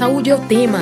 Saúde é o tema.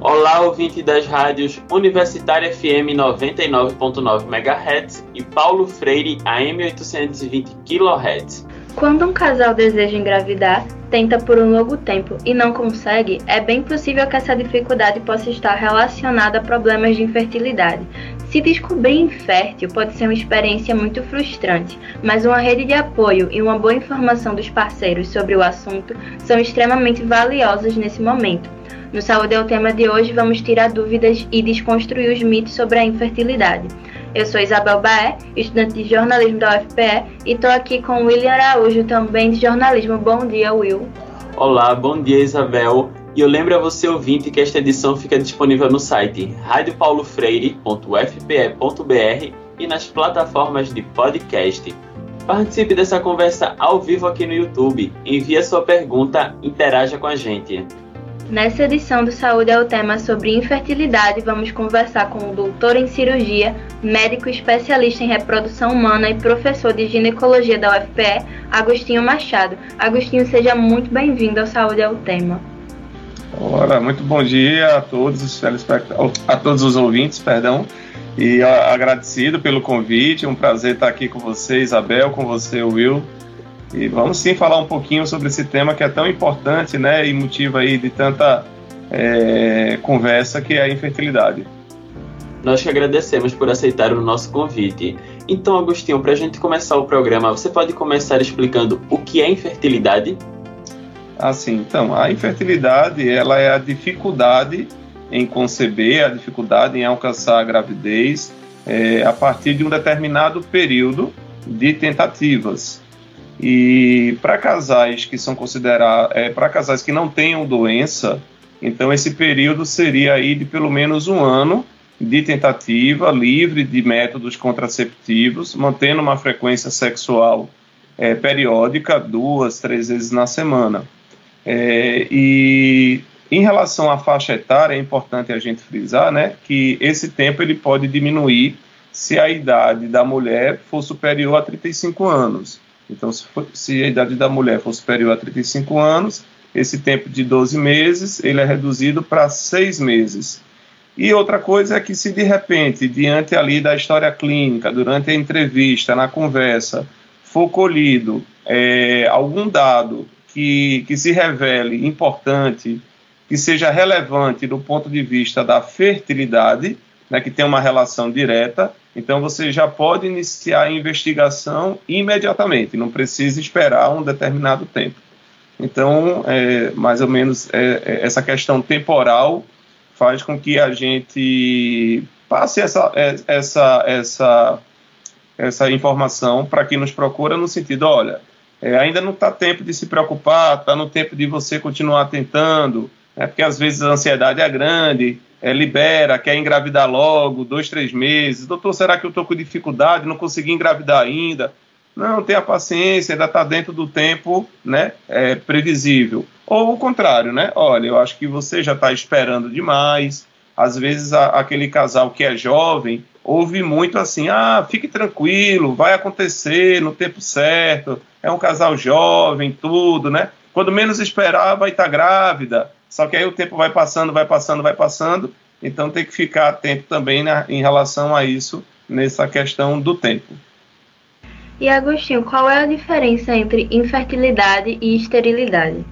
Olá, ouvinte das rádios Universitária FM 99.9 MHz e Paulo Freire AM 820 kHz. Quando um casal deseja engravidar, tenta por um longo tempo e não consegue, é bem possível que essa dificuldade possa estar relacionada a problemas de infertilidade. Se descobrir infértil pode ser uma experiência muito frustrante, mas uma rede de apoio e uma boa informação dos parceiros sobre o assunto são extremamente valiosas nesse momento. No Saúde é o tema de hoje, vamos tirar dúvidas e desconstruir os mitos sobre a infertilidade. Eu sou Isabel Baé, estudante de jornalismo da UFPE, e estou aqui com William Araújo, também de jornalismo. Bom dia, Will. Olá, bom dia, Isabel. E eu lembro a você, ouvinte, que esta edição fica disponível no site radiopaulofreire.fpe.br e nas plataformas de podcast. Participe dessa conversa ao vivo aqui no YouTube. Envie sua pergunta, interaja com a gente. Nessa edição do Saúde é o tema sobre infertilidade. Vamos conversar com o doutor em cirurgia, médico especialista em reprodução humana e professor de ginecologia da UFPE, Agostinho Machado. Agostinho, seja muito bem-vindo ao Saúde é o tema. Ora, muito bom dia a todos os a todos os ouvintes, perdão. E agradecido pelo convite, um prazer estar aqui com você, Isabel, com você, Will. E vamos sim falar um pouquinho sobre esse tema que é tão importante, né, e motivo aí de tanta é, conversa que é a infertilidade. Nós que agradecemos por aceitar o nosso convite. Então, Agostinho, para a gente começar o programa, você pode começar explicando o que é infertilidade? Assim, então, a infertilidade ela é a dificuldade em conceber, a dificuldade em alcançar a gravidez é, a partir de um determinado período de tentativas. E para casais que são considerados, é, para casais que não tenham doença, então esse período seria aí de pelo menos um ano de tentativa livre de métodos contraceptivos, mantendo uma frequência sexual é, periódica, duas, três vezes na semana. É, e em relação à faixa etária, é importante a gente frisar né, que esse tempo ele pode diminuir se a idade da mulher for superior a 35 anos. Então, se, for, se, a idade da mulher for superior a 35 anos, esse tempo de 12 meses ele é reduzido para 6 meses. E outra coisa é que se de repente, diante ali da história clínica, durante a entrevista, na conversa, for colhido é, algum dado que, que se revele importante, que seja relevante do ponto de vista da fertilidade, né, que tem uma relação direta, então você já pode iniciar a investigação imediatamente, não precisa esperar um determinado tempo. Então, é, mais ou menos é, é, essa questão temporal faz com que a gente passe essa, é, essa, essa, essa informação para quem nos procura no sentido, olha, é, ainda não está tempo de se preocupar, está no tempo de você continuar tentando, né, porque às vezes a ansiedade é grande, é, libera, quer engravidar logo, dois, três meses. Doutor, será que eu estou com dificuldade, não consegui engravidar ainda? Não, tenha paciência, ainda está dentro do tempo né, é, previsível. Ou o contrário, né? Olha, eu acho que você já está esperando demais. Às vezes a, aquele casal que é jovem ouve muito assim: ah, fique tranquilo, vai acontecer no tempo certo. É um casal jovem, tudo, né? Quando menos esperar, vai estar tá grávida. Só que aí o tempo vai passando, vai passando, vai passando. Então tem que ficar atento também né, em relação a isso, nessa questão do tempo. E Agostinho, qual é a diferença entre infertilidade e esterilidade?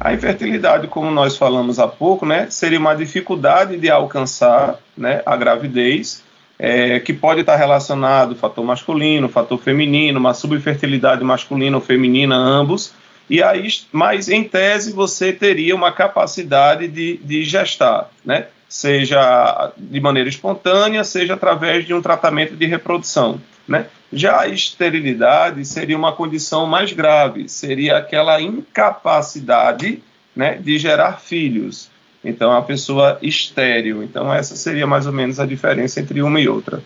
A infertilidade, como nós falamos há pouco, né, seria uma dificuldade de alcançar né, a gravidez, é, que pode estar relacionado fator masculino, fator feminino, uma subfertilidade masculina ou feminina, ambos, e aí, mas em tese você teria uma capacidade de, de gestar, né? seja de maneira espontânea, seja através de um tratamento de reprodução. Né? Já a esterilidade seria uma condição mais grave, seria aquela incapacidade né, de gerar filhos. Então, a pessoa estéril. Então, essa seria mais ou menos a diferença entre uma e outra.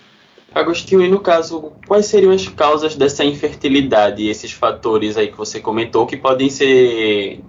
Agostinho, e no caso, quais seriam as causas dessa infertilidade, esses fatores aí que você comentou que podem ser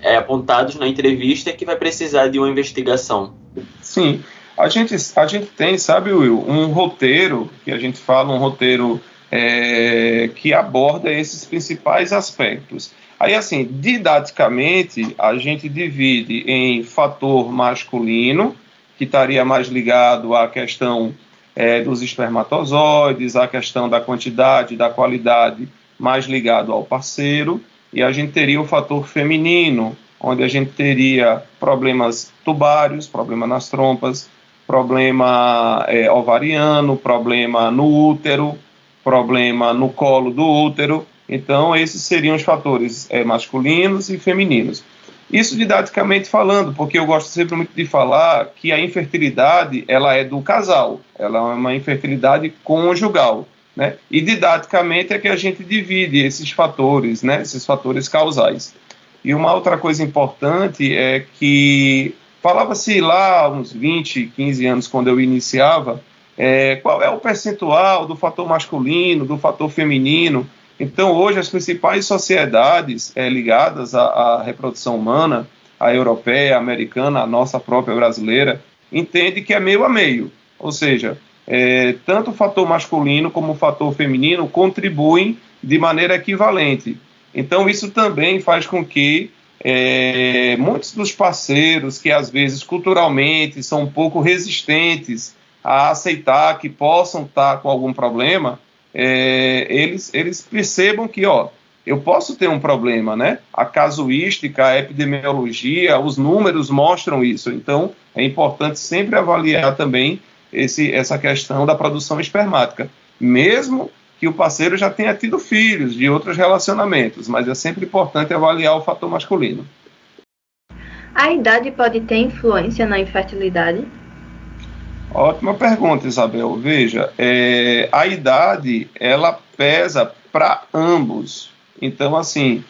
é, apontados na entrevista que vai precisar de uma investigação? Sim, a gente, a gente tem, sabe, Will, um roteiro, que a gente fala, um roteiro é, que aborda esses principais aspectos. Aí, assim, didaticamente, a gente divide em fator masculino, que estaria mais ligado à questão é, dos espermatozoides, à questão da quantidade, da qualidade, mais ligado ao parceiro, e a gente teria o fator feminino, onde a gente teria problemas tubários, problema nas trompas, problema é, ovariano, problema no útero, problema no colo do útero. Então, esses seriam os fatores é, masculinos e femininos. Isso didaticamente falando, porque eu gosto sempre muito de falar que a infertilidade ela é do casal, ela é uma infertilidade conjugal. Né? E didaticamente é que a gente divide esses fatores, né? esses fatores causais. E uma outra coisa importante é que falava-se lá uns 20, 15 anos, quando eu iniciava, é, qual é o percentual do fator masculino, do fator feminino. Então, hoje, as principais sociedades é, ligadas à, à, reprodução humana, a europeia, a americana, a nossa própria brasileira, entende que é meio a meio. Ou seja, é, tanto o fator masculino como o fator feminino contribuem de maneira equivalente. Então, isso também faz com que é, muitos dos parceiros que às vezes culturalmente são um pouco resistentes a aceitar que possam estar com algum problema, é, eles, eles percebam que, ó, eu posso ter um problema, né? A casuística, a epidemiologia, os números mostram isso. Então, é importante sempre avaliar também esse, essa questão da produção espermática, mesmo que o parceiro já tenha tido filhos de outros relacionamentos, mas é sempre importante avaliar o fator masculino. A idade pode ter influência na infertilidade? Ótima pergunta, Isabel. Veja, é, a idade ela pesa para ambos. Então, assim,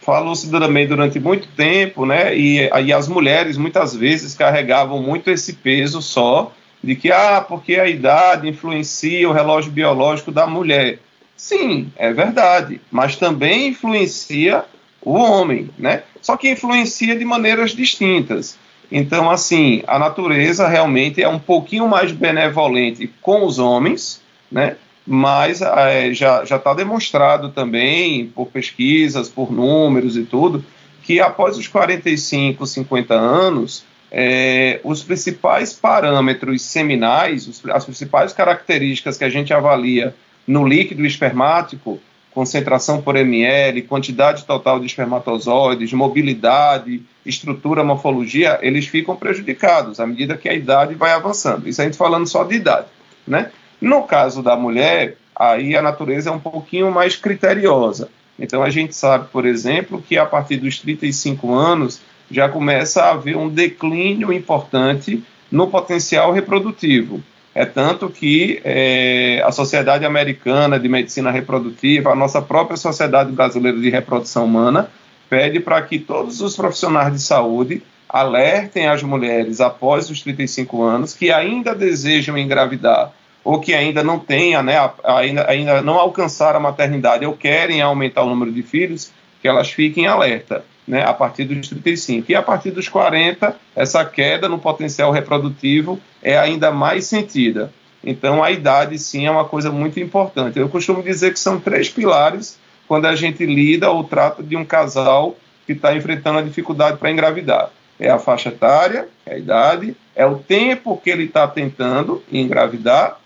falou-se também durante muito tempo, né? E, e as mulheres muitas vezes carregavam muito esse peso só de que, ah, porque a idade influencia o relógio biológico da mulher. Sim, é verdade, mas também influencia o homem, né? Só que influencia de maneiras distintas. Então, assim, a natureza realmente é um pouquinho mais benevolente com os homens, né? Mas é, já está demonstrado também, por pesquisas, por números e tudo, que após os 45, 50 anos, é, os principais parâmetros seminais, os, as principais características que a gente avalia no líquido espermático, concentração por ml, quantidade total de espermatozoides, mobilidade, estrutura, morfologia, eles ficam prejudicados à medida que a idade vai avançando. Isso a gente falando só de idade, né? No caso da mulher, aí a natureza é um pouquinho mais criteriosa. Então a gente sabe, por exemplo, que a partir dos 35 anos já começa a haver um declínio importante no potencial reprodutivo. É tanto que é, a Sociedade Americana de Medicina Reprodutiva, a nossa própria Sociedade Brasileira de Reprodução Humana, pede para que todos os profissionais de saúde alertem as mulheres após os 35 anos que ainda desejam engravidar ou que ainda não tenha, né, ainda, ainda não alcançaram a maternidade ou querem aumentar o número de filhos, que elas fiquem alerta né, a partir dos 35. E a partir dos 40, essa queda no potencial reprodutivo é ainda mais sentida. Então, a idade, sim, é uma coisa muito importante. Eu costumo dizer que são três pilares quando a gente lida ou trata de um casal que está enfrentando a dificuldade para engravidar. É a faixa etária, é a idade, é o tempo que ele está tentando engravidar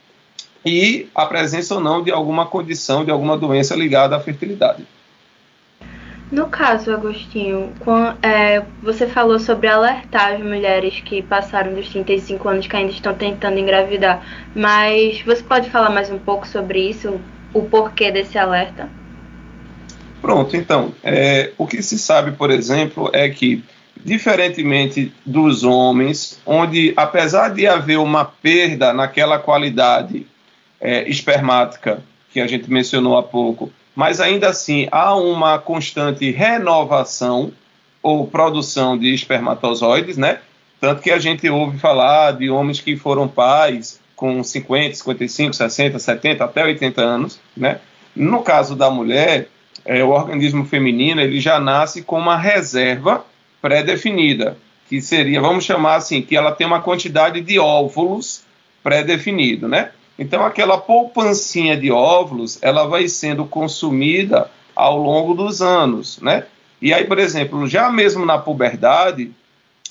e a presença ou não de alguma condição, de alguma doença ligada à fertilidade. No caso, Agostinho, com, é, você falou sobre alertar as mulheres que passaram dos 35 anos que ainda estão tentando engravidar, mas você pode falar mais um pouco sobre isso, o porquê desse alerta? Pronto, então, é, o que se sabe, por exemplo, é que, diferentemente dos homens, onde apesar de haver uma perda naquela qualidade é, espermática que a gente mencionou há pouco, mas ainda assim há uma constante renovação ou produção de espermatozoides, né? Tanto que a gente ouve falar de homens que foram pais com 50, 55, 60, 70, até 80 anos, né? No caso da mulher, é, o organismo feminino ele já nasce com uma reserva pré-definida, que seria, vamos chamar assim, que ela tem uma quantidade de óvulos pré-definido, né? Então, aquela poupancinha de óvulos, ela vai sendo consumida ao longo dos anos, né? E aí, por exemplo, já mesmo na puberdade,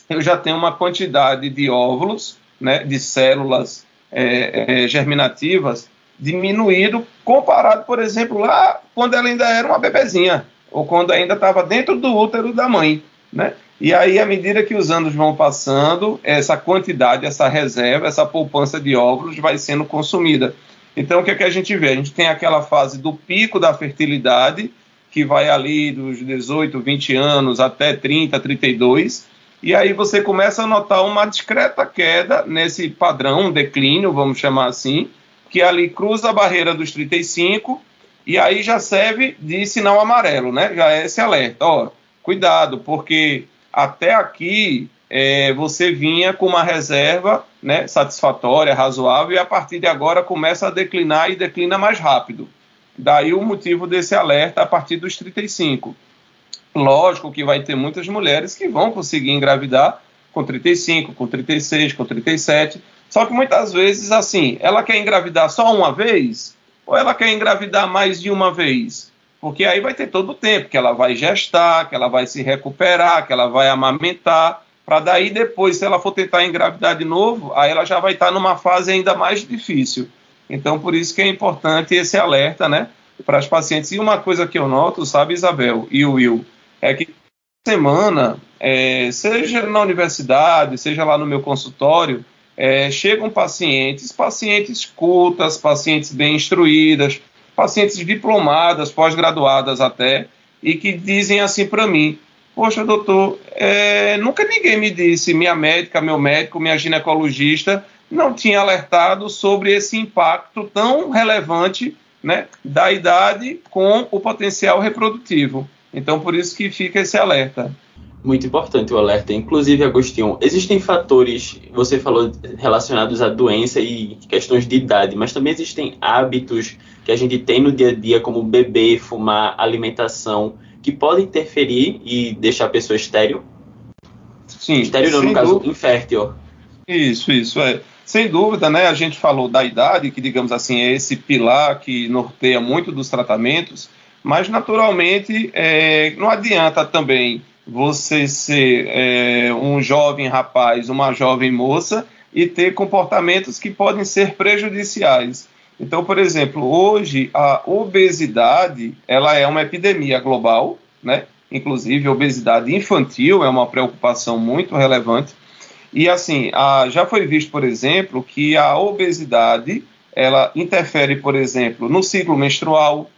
eu já tenho uma quantidade de óvulos, né, de células é, é, germinativas diminuído comparado, por exemplo, lá quando ela ainda era uma bebezinha ou quando ainda estava dentro do útero da mãe, né? E aí, à medida que os anos vão passando, essa quantidade, essa reserva, essa poupança de óvulos vai sendo consumida. Então, o que, é que a gente vê? A gente tem aquela fase do pico da fertilidade, que vai ali dos 18, 20 anos até 30, 32, e aí você começa a notar uma discreta queda nesse padrão, um declínio, vamos chamar assim, que ali cruza a barreira dos 35 e aí já serve de sinal amarelo, né? Já é esse alerta. Ó, cuidado, porque até aqui é, você vinha com uma reserva né, satisfatória, razoável, e a partir de agora começa a declinar e declina mais rápido. Daí o motivo desse alerta a partir dos 35. Lógico que vai ter muitas mulheres que vão conseguir engravidar com 35, com 36, com 37. Só que muitas vezes, assim, ela quer engravidar só uma vez ou ela quer engravidar mais de uma vez? Porque aí vai ter todo o tempo que ela vai gestar, que ela vai se recuperar, que ela vai amamentar, para daí depois, se ela for tentar engravidar de novo, aí ela já vai estar numa fase ainda mais difícil. Então, por isso que é importante esse alerta, né, para as pacientes. E uma coisa que eu noto, sabe, Isabel e Will, é que semana, é, seja na universidade, seja lá no meu consultório, é, chegam pacientes, pacientes cultas, pacientes bem instruídas, pacientes diplomadas, pós-graduadas até, e que dizem assim para mim: Poxa, doutor, é, nunca ninguém me disse, minha médica, meu médico, minha ginecologista, não tinha alertado sobre esse impacto tão relevante né, da idade com o potencial reprodutivo. Então, por isso que fica esse alerta. Muito importante o alerta. Inclusive, Agostinho, existem fatores, você falou, relacionados à doença e questões de idade, mas também existem hábitos que a gente tem no dia a dia, como beber, fumar, alimentação, que podem interferir e deixar a pessoa estéreo? Sim. Estéreo não, no caso, dúvida. infértil. Isso, isso. É. Sem dúvida, né? A gente falou da idade, que, digamos assim, é esse pilar que norteia muito dos tratamentos mas, naturalmente, é, não adianta também você ser é, um jovem rapaz, uma jovem moça e ter comportamentos que podem ser prejudiciais. Então, por exemplo, hoje a obesidade ela é uma epidemia global, né? Inclusive, a obesidade infantil é uma preocupação muito relevante. E assim, a, já foi visto, por exemplo, que a obesidade ela interfere, por exemplo, no ciclo menstrual,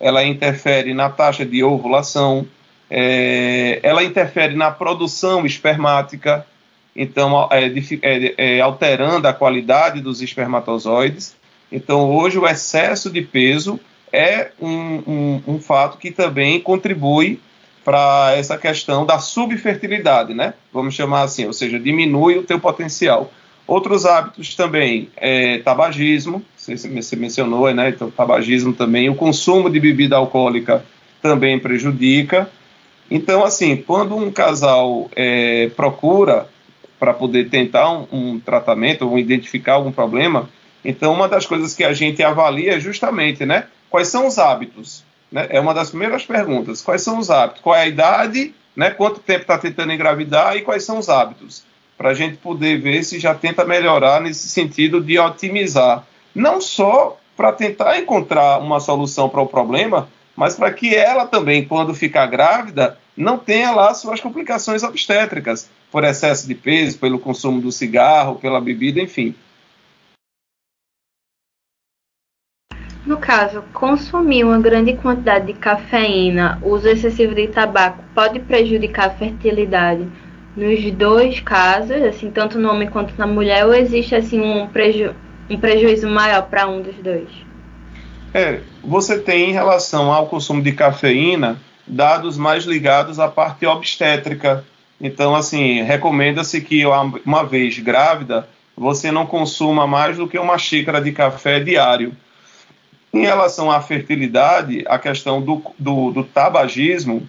ela interfere na taxa de ovulação, é, ela interfere na produção espermática, então é, é, é, alterando a qualidade dos espermatozoides. Então, hoje, o excesso de peso é um, um, um fato que também contribui para essa questão da subfertilidade, né? Vamos chamar assim, ou seja, diminui o teu potencial. Outros hábitos também, é, tabagismo, você mencionou, né? Então, tabagismo também, o consumo de bebida alcoólica também prejudica. Então, assim, quando um casal é, procura para poder tentar um, um, tratamento ou identificar algum problema, então uma das coisas que a gente avalia é justamente, né? Quais são os hábitos? Né? É uma das primeiras perguntas. Quais são os hábitos? Qual é a idade? Né? Quanto tempo está tentando engravidar e quais são os hábitos? para a gente poder ver se já tenta melhorar nesse sentido de otimizar. Não só para tentar encontrar uma solução para o problema, mas para que ela também, quando ficar grávida, não tenha lá suas complicações obstétricas, por excesso de peso, pelo consumo do cigarro, pela bebida, enfim. No caso, consumir uma grande quantidade de cafeína, uso excessivo de tabaco pode prejudicar a fertilidade nos dois casos, assim, tanto no homem quanto na mulher, ou existe assim um, preju um prejuízo maior para um dos dois? É, você tem em relação ao consumo de cafeína dados mais ligados à parte obstétrica. Então, assim, recomenda-se que uma vez grávida, você não consuma mais do que uma xícara de café diário. Em relação à fertilidade, a questão do, do, do tabagismo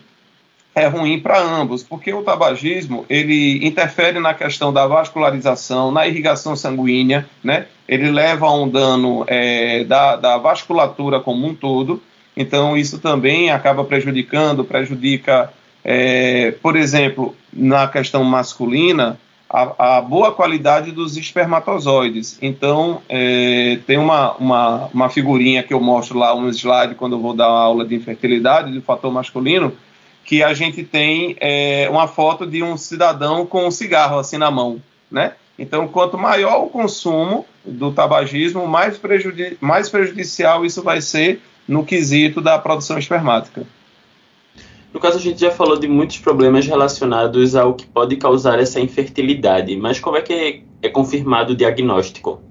é ruim para ambos, porque o tabagismo ele interfere na questão da vascularização, na irrigação sanguínea, né? Ele leva a um dano é, da, da vasculatura como um todo. Então isso também acaba prejudicando, prejudica, é, por exemplo, na questão masculina, a, a, boa qualidade dos espermatozoides. Então, é, tem uma, uma, uma, figurinha que eu mostro lá, um slide, quando eu vou dar aula de infertilidade, do fator masculino, que a gente tem é, uma foto de um cidadão com um cigarro assim na mão, né? Então, quanto maior o consumo do tabagismo, mais, prejudi mais prejudicial isso vai ser no quesito da produção espermática. No caso, a gente já falou de muitos problemas relacionados ao que pode causar essa infertilidade, mas como é que é confirmado o diagnóstico?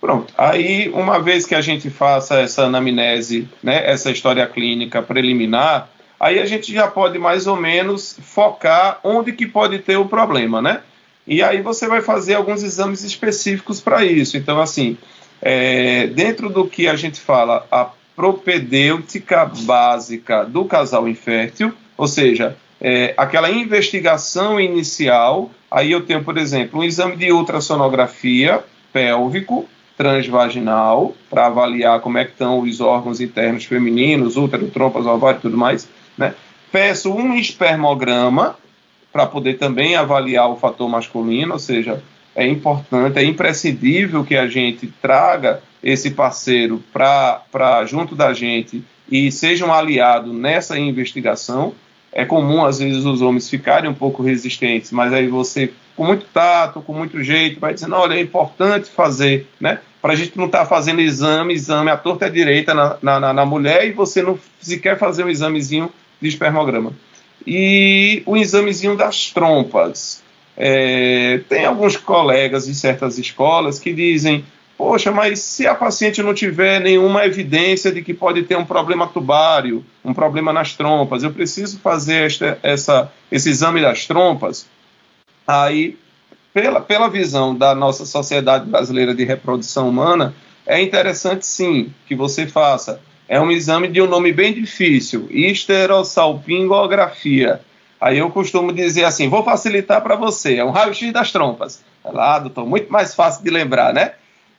Pronto. Aí, uma vez que a gente faça essa anamnese, né, essa história clínica preliminar, aí a gente já pode mais ou menos focar onde que pode ter o problema, né? E aí você vai fazer alguns exames específicos para isso. Então, assim, é, dentro do que a gente fala, a propedêutica básica do casal infértil, ou seja, é, aquela investigação inicial, aí eu tenho, por exemplo, um exame de ultrassonografia pélvico transvaginal para avaliar como é que estão os órgãos internos femininos, útero, trompas, ovário e tudo mais, né? Peço um espermograma para poder também avaliar o fator masculino, ou seja, é importante, é imprescindível que a gente traga esse parceiro para junto da gente e seja um aliado nessa investigação. É comum, às vezes, os homens ficarem um pouco resistentes, mas aí você, com muito tato, com muito jeito, vai dizendo: olha, é importante fazer, né? Para a gente não estar tá fazendo exame, exame à torta à direita na, na, na mulher e você não sequer fazer um examezinho de espermograma. E o examezinho das trompas. É, tem alguns colegas de certas escolas que dizem: poxa, mas se a paciente não tiver nenhuma evidência de que pode ter um problema tubário, um problema nas trompas, eu preciso fazer esta, essa, esse exame das trompas. Aí, pela, pela visão da nossa Sociedade Brasileira de Reprodução Humana, é interessante sim que você faça é um exame de um nome bem difícil, esterossalpingografia. Aí eu costumo dizer assim, vou facilitar para você, é um raio-x das trompas. É lá, doutor, muito mais fácil de lembrar, né?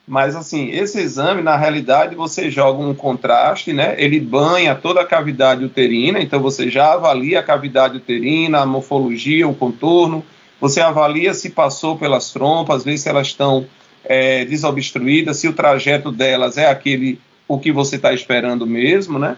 Mas assim, esse exame, na realidade, você joga um contraste, né? Ele banha toda a cavidade uterina, então você já avalia a cavidade uterina, a morfologia, o contorno, você avalia se passou pelas trompas, vê se elas estão é, desobstruídas, se o trajeto delas é aquele o que você está esperando mesmo, né?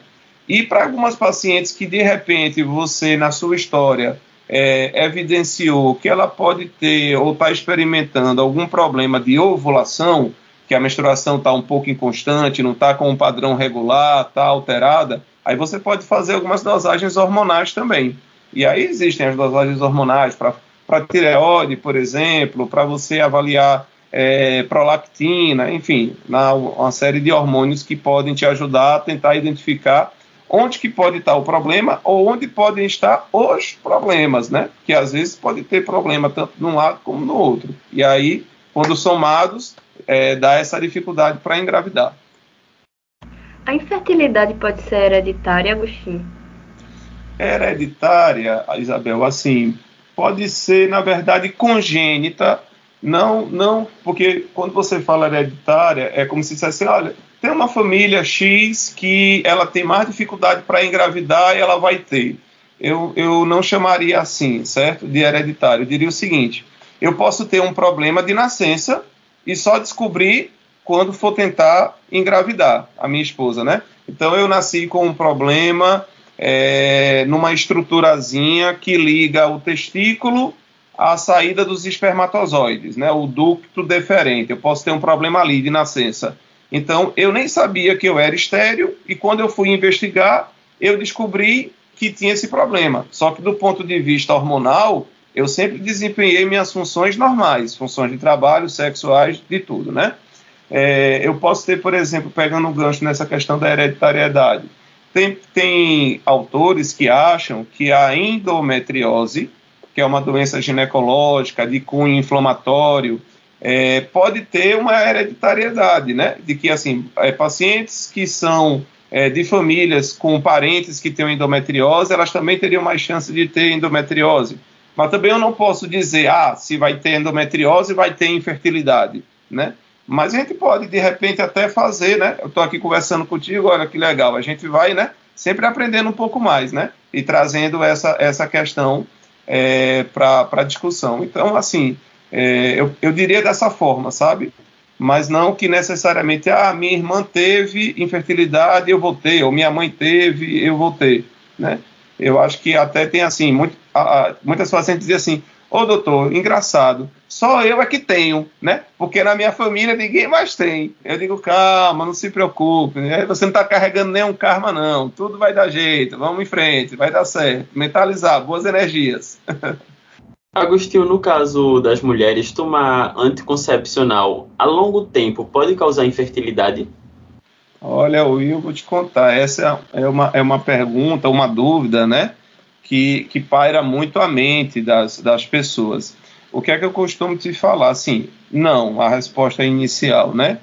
E para algumas pacientes que de repente você, na sua história, é, evidenciou que ela pode ter ou está experimentando algum problema de ovulação, que a menstruação está um pouco inconstante, não está com um padrão regular, está alterada, aí você pode fazer algumas dosagens hormonais também. E aí existem as dosagens hormonais para tireoide, por exemplo, para você avaliar é, prolactina, enfim, na, uma série de hormônios que podem te ajudar a tentar identificar onde que pode estar o problema ou onde podem estar os problemas, né? Que às vezes pode ter problema tanto num lado como no outro. E aí, quando somados, é, dá essa dificuldade para engravidar. A infertilidade pode ser hereditária, Agostinho? Hereditária, Isabel, assim, pode ser, na verdade, congênita não, não, porque quando você fala hereditária, é como se dissesse, olha, tem uma família X que ela tem mais dificuldade para engravidar e ela vai ter. Eu, eu não chamaria assim, certo? De hereditário. Eu diria o seguinte: eu posso ter um problema de nascença e só descobrir quando for tentar engravidar a minha esposa, né? Então eu nasci com um problema é, numa estruturazinha que liga o testículo a saída dos espermatozoides, né, o ducto deferente. Eu posso ter um problema ali de nascença. Então, eu nem sabia que eu era estéreo e quando eu fui investigar, eu descobri que tinha esse problema. Só que do ponto de vista hormonal, eu sempre desempenhei minhas funções normais, funções de trabalho, sexuais, de tudo, né? É, eu posso ter, por exemplo, pegando um gancho nessa questão da hereditariedade, tem, tem autores que acham que a endometriose que é uma doença ginecológica de cunho inflamatório, é, pode ter uma hereditariedade, né? De que, assim, é, pacientes que são é, de famílias com parentes que têm endometriose, elas também teriam mais chance de ter endometriose. Mas também eu não posso dizer, ah, se vai ter endometriose, vai ter infertilidade, né? Mas a gente pode, de repente, até fazer, né? Eu estou aqui conversando contigo, olha que legal, a gente vai, né? Sempre aprendendo um pouco mais, né? E trazendo essa, essa questão é, para discussão. Então, assim, é, eu, eu diria dessa forma, sabe? Mas não que necessariamente, ah, minha irmã teve infertilidade, eu vou ter, ou minha mãe teve, eu vou ter, né? Eu acho que até tem assim, muito, a, muitas pacientes dizem assim, ô doutor, engraçado, só eu é que tenho, né? Porque na minha família ninguém mais tem. Eu digo, calma, não se preocupe, né? você não está carregando nenhum karma, não. Tudo vai dar jeito, vamos em frente, vai dar certo. Mentalizar, boas energias. Agostinho, no caso das mulheres, tomar anticoncepcional a longo tempo pode causar infertilidade? Olha, Will, vou te contar. Essa é uma, é uma pergunta, uma dúvida, né? Que, que paira muito a mente das, das pessoas. O que é que eu costumo te falar? Assim, não, a resposta inicial, né?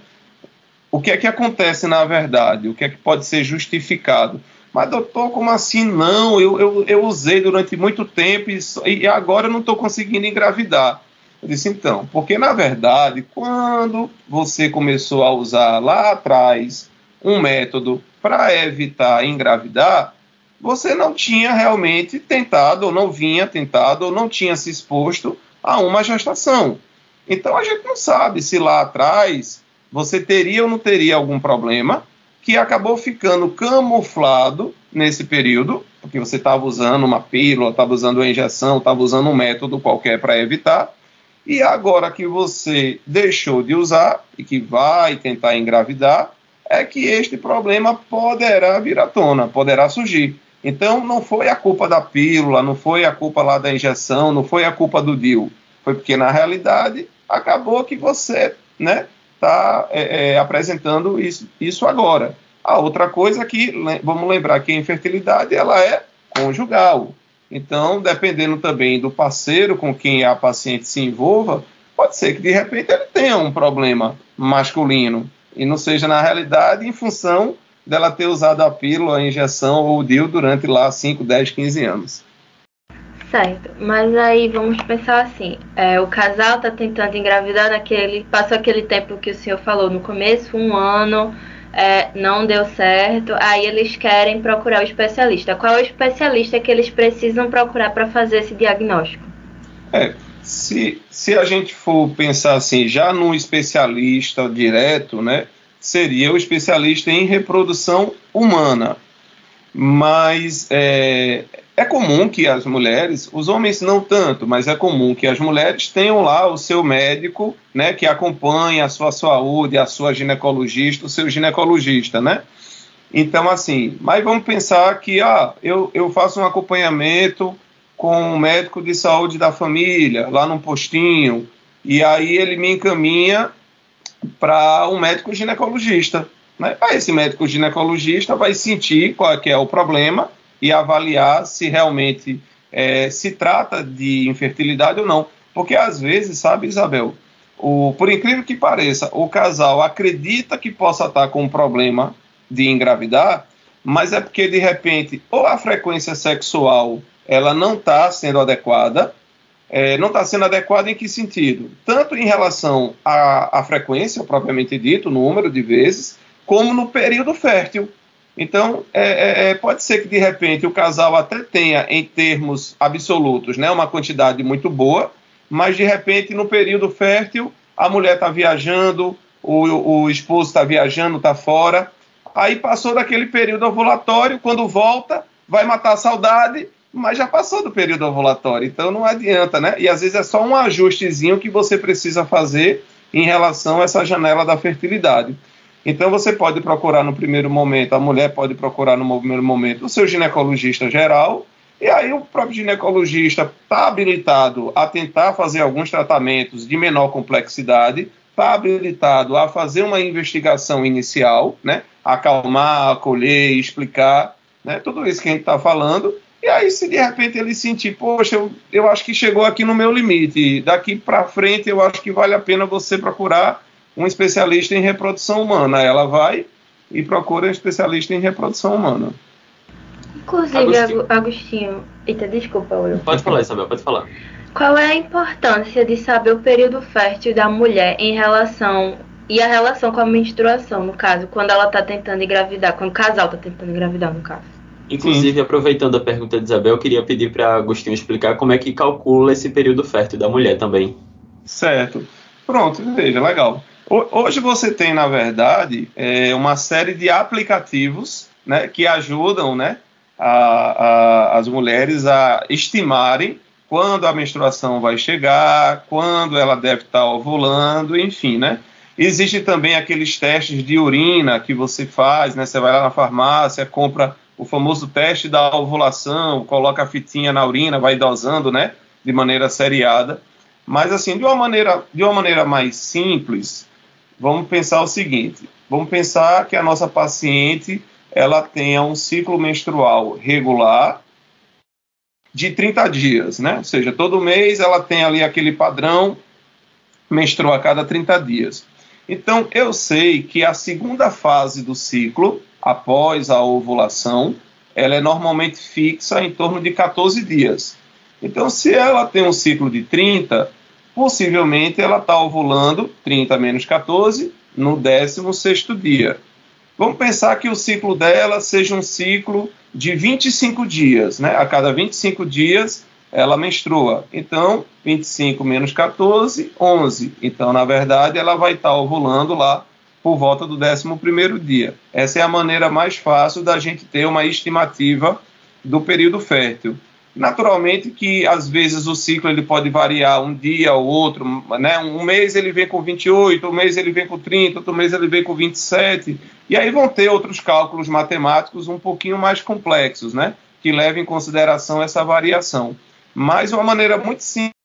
O que é que acontece na verdade? O que é que pode ser justificado? Mas, doutor, como assim não? Eu, eu, eu usei durante muito tempo e, e agora eu não estou conseguindo engravidar. Eu disse, então, porque na verdade, quando você começou a usar lá atrás um método para evitar engravidar, você não tinha realmente tentado, ou não vinha tentado, ou não tinha se exposto a uma gestação. Então a gente não sabe se lá atrás você teria ou não teria algum problema que acabou ficando camuflado nesse período, porque você estava usando uma pílula, estava usando uma injeção, estava usando um método qualquer para evitar, e agora que você deixou de usar e que vai tentar engravidar, é que este problema poderá vir à tona, poderá surgir. Então não foi a culpa da pílula, não foi a culpa lá da injeção, não foi a culpa do DIL. Foi porque na realidade acabou que você, né, está é, é, apresentando isso, isso agora. A outra coisa que, vamos lembrar que a infertilidade ela é conjugal. Então, dependendo também do parceiro com quem a paciente se envolva, pode ser que de repente ele tenha um problema masculino e não seja na realidade em função dela ter usado a pílula, a injeção ou o DIU durante lá 5, 10, 15 anos. Certo, mas aí vamos pensar assim: é, o casal está tentando engravidar naquele. Passou aquele tempo que o senhor falou no começo, um ano, é, não deu certo, aí eles querem procurar o especialista. Qual é o especialista que eles precisam procurar para fazer esse diagnóstico? É, se, se a gente for pensar assim, já no especialista direto, né, seria o especialista em reprodução humana. Mas é, é comum que as mulheres, os homens não tanto, mas é comum que as mulheres tenham lá o seu médico, né, que acompanha a sua saúde, a sua ginecologista, o seu ginecologista, né? Então, assim, mas vamos pensar que, ah, eu, eu faço um acompanhamento com o médico de saúde da família, lá num postinho, e aí ele me encaminha para um médico ginecologista. Né? Esse médico ginecologista vai sentir qual é, é o problema e avaliar se realmente é, se trata de infertilidade ou não. Porque às vezes, sabe, Isabel, o, por incrível que pareça, o casal acredita que possa estar com um problema de engravidar, mas é porque de repente ou a frequência sexual ela não está sendo adequada, é, não está sendo adequada em que sentido? Tanto em relação à, à frequência, propriamente dito, número de vezes, como no período fértil. Então, é, é, é, pode ser que de repente o casal até tenha, em termos absolutos, né, uma quantidade muito boa, mas de repente no período fértil a mulher está viajando, o, o esposo está viajando, está fora. Aí passou daquele período ovulatório, quando volta, vai matar a saudade, mas já passou do período ovulatório, então não adianta, né? E às vezes é só um ajustezinho que você precisa fazer em relação a essa janela da fertilidade. Então você pode procurar no primeiro momento, a mulher pode procurar no primeiro momento o seu ginecologista geral, e aí o próprio ginecologista está habilitado a tentar fazer alguns tratamentos de menor complexidade, está habilitado a fazer uma investigação inicial, né? acalmar, acolher, explicar, né? tudo isso que a gente está falando. E aí, se de repente ele sentir, poxa, eu, eu acho que chegou aqui no meu limite, daqui para frente eu acho que vale a pena você procurar um especialista em reprodução humana. Ela vai e procure um especialista em reprodução humana. Inclusive, Agostinho. Agostinho. Eita, desculpa, Will. Pode falar, Isabel, pode falar. Qual é a importância de saber o período fértil da mulher em relação e a relação com a menstruação, no caso, quando ela está tentando engravidar, quando o casal está tentando engravidar, no caso? Inclusive, Sim. aproveitando a pergunta de Isabel, eu queria pedir para Agostinho explicar como é que calcula esse período fértil da mulher também. Certo. Pronto, veja, legal. Hoje você tem, na verdade, é, uma série de aplicativos né, que ajudam né, a, a, as mulheres a estimarem quando a menstruação vai chegar, quando ela deve estar ovulando, enfim, né? Existem também aqueles testes de urina que você faz, né? Você vai lá na farmácia, compra o famoso teste da ovulação, coloca a fitinha na urina, vai dosando, né? De maneira seriada. Mas assim, de uma maneira, de uma maneira mais simples, vamos pensar o seguinte: vamos pensar que a nossa paciente ela tenha um ciclo menstrual regular de 30 dias, né? Ou seja, todo mês ela tem ali aquele padrão, menstrua a cada 30 dias. Então, eu sei que a segunda fase do ciclo, após a ovulação, ela é normalmente fixa em torno de 14 dias. Então, se ela tem um ciclo de 30, possivelmente ela está ovulando 30 menos 14 no 16 dia. Vamos pensar que o ciclo dela seja um ciclo de 25 dias, né? A cada 25 dias ela menstrua. Então, 25 menos 14, 11. Então, na verdade, ela vai estar ovulando lá por volta do 11 dia. Essa é a maneira mais fácil da gente ter uma estimativa do período fértil. Naturalmente que às vezes o ciclo ele pode variar um dia ou outro, né? Um mês ele vem com 28, um mês ele vem com 30, outro mês ele vem com 27, e aí vão ter outros cálculos matemáticos um pouquinho mais complexos, né? Que levem em consideração essa variação. Mas uma maneira muito simples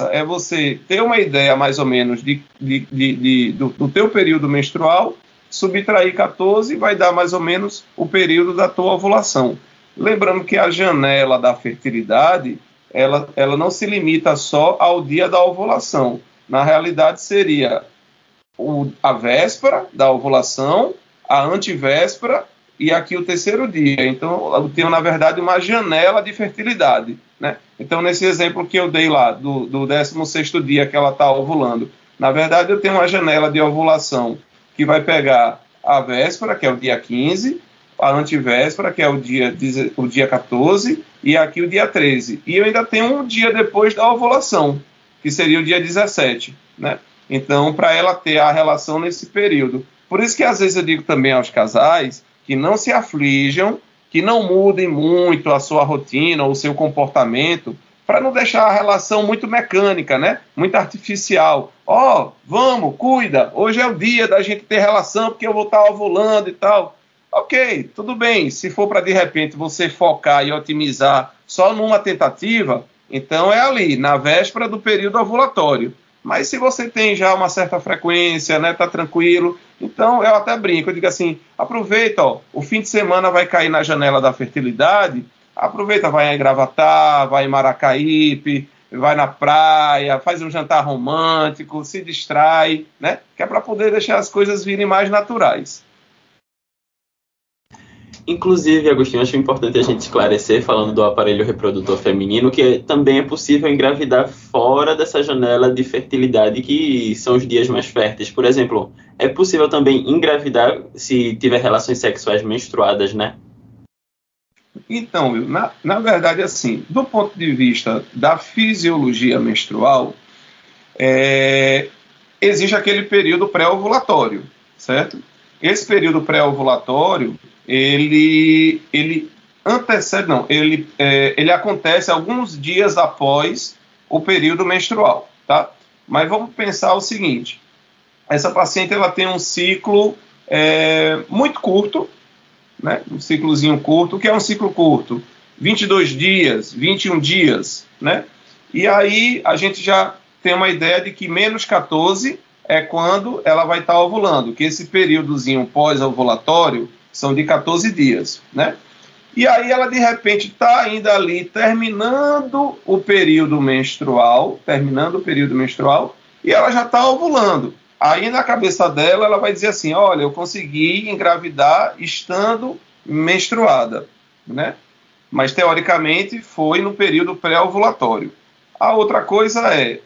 é você ter uma ideia mais ou menos de, de, de, de do, do teu período menstrual, subtrair 14 vai dar mais ou menos o período da tua ovulação. Lembrando que a janela da fertilidade, ela, ela não se limita só ao dia da ovulação. Na realidade, seria o, a véspera da ovulação, a antivéspera e aqui o terceiro dia. Então, eu tenho, na verdade, uma janela de fertilidade. Então, nesse exemplo que eu dei lá, do, do 16 dia que ela está ovulando, na verdade, eu tenho uma janela de ovulação que vai pegar a véspera, que é o dia 15, a antivéspera, que é o dia, o dia 14, e aqui o dia 13. E eu ainda tenho um dia depois da ovulação, que seria o dia 17, né? Então, para ela ter a relação nesse período. Por isso que às vezes eu digo também aos casais que não se aflijam, que não mudem muito a sua rotina ou o seu comportamento, para não deixar a relação muito mecânica, né? Muito artificial. Ó, oh, vamos, cuida, hoje é o dia da gente ter relação porque eu vou estar ovulando e tal. Ok, tudo bem. Se for para de repente você focar e otimizar só numa tentativa, então é ali, na véspera do período ovulatório. Mas se você tem já uma certa frequência, né, tá tranquilo, então eu até brinco, eu digo assim, aproveita, ó, o fim de semana vai cair na janela da fertilidade, aproveita, vai em Gravatar, vai em Maracaípe, vai na praia, faz um jantar romântico, se distrai, né? Que é para poder deixar as coisas virem mais naturais. Inclusive, Agostinho, acho importante a gente esclarecer, falando do aparelho reprodutor feminino, que também é possível engravidar fora dessa janela de fertilidade, que são os dias mais férteis. Por exemplo, é possível também engravidar se tiver relações sexuais menstruadas, né? Então, na, na verdade, assim, do ponto de vista da fisiologia menstrual, é, existe aquele período pré-ovulatório, certo? Esse período pré-ovulatório ele, ele antecede, não, ele, é, ele acontece alguns dias após o período menstrual, tá? Mas vamos pensar o seguinte: essa paciente ela tem um ciclo é, muito curto, né? Um ciclozinho curto, o que é um ciclo curto? 22 dias, 21 dias, né? E aí a gente já tem uma ideia de que menos 14 é quando ela vai estar ovulando, que esse períodozinho pós-ovulatório são de 14 dias, né? E aí ela de repente está ainda ali terminando o período menstrual, terminando o período menstrual, e ela já está ovulando. Aí na cabeça dela, ela vai dizer assim: olha, eu consegui engravidar estando menstruada, né? Mas teoricamente foi no período pré-ovulatório. A outra coisa é,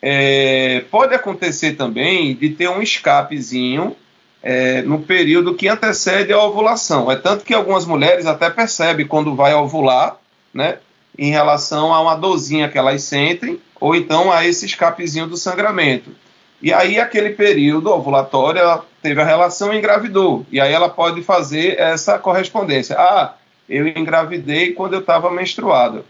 é, pode acontecer também de ter um escapezinho é, no período que antecede a ovulação. É tanto que algumas mulheres até percebem quando vai ovular, né? Em relação a uma dorzinha que elas sentem, ou então a esse escapezinho do sangramento. E aí, aquele período ovulatório, ela teve a relação e engravidou. E aí ela pode fazer essa correspondência. Ah, eu engravidei quando eu estava menstruada.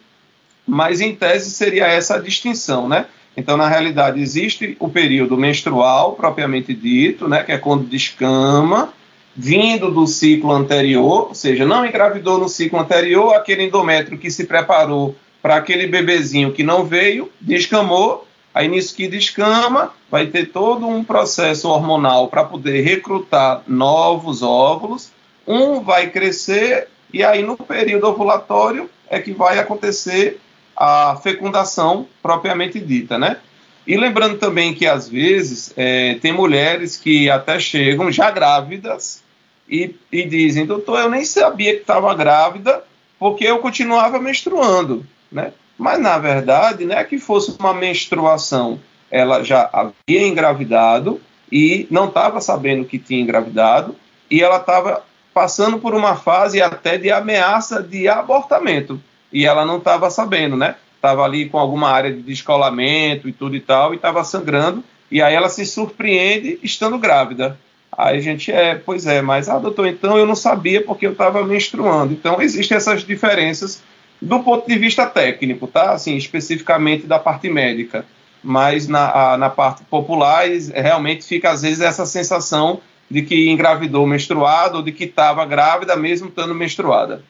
Mas, em tese, seria essa a distinção, né? Então, na realidade, existe o período menstrual, propriamente dito, né, que é quando descama, vindo do ciclo anterior, ou seja, não engravidou no ciclo anterior, aquele endométrio que se preparou para aquele bebezinho que não veio, descamou, aí nisso que descama, vai ter todo um processo hormonal para poder recrutar novos óvulos, um vai crescer, e aí no período ovulatório é que vai acontecer a fecundação propriamente dita, né? E lembrando também que às vezes é, tem mulheres que até chegam já grávidas e, e dizem, doutor, eu nem sabia que estava grávida porque eu continuava menstruando, né? Mas na verdade, não é que fosse uma menstruação, ela já havia engravidado e não estava sabendo que tinha engravidado e ela estava passando por uma fase até de ameaça de abortamento e ela não estava sabendo, né? Estava ali com alguma área de descolamento e tudo e tal, e estava sangrando, e aí ela se surpreende estando grávida. Aí a gente é, pois é, mas, ah, doutor, então eu não sabia porque eu estava menstruando. Então existem essas diferenças do ponto de vista técnico, tá? Assim, especificamente da parte médica. Mas na, a, na parte popular, realmente fica às vezes essa sensação de que engravidou menstruado ou de que estava grávida mesmo estando menstruada.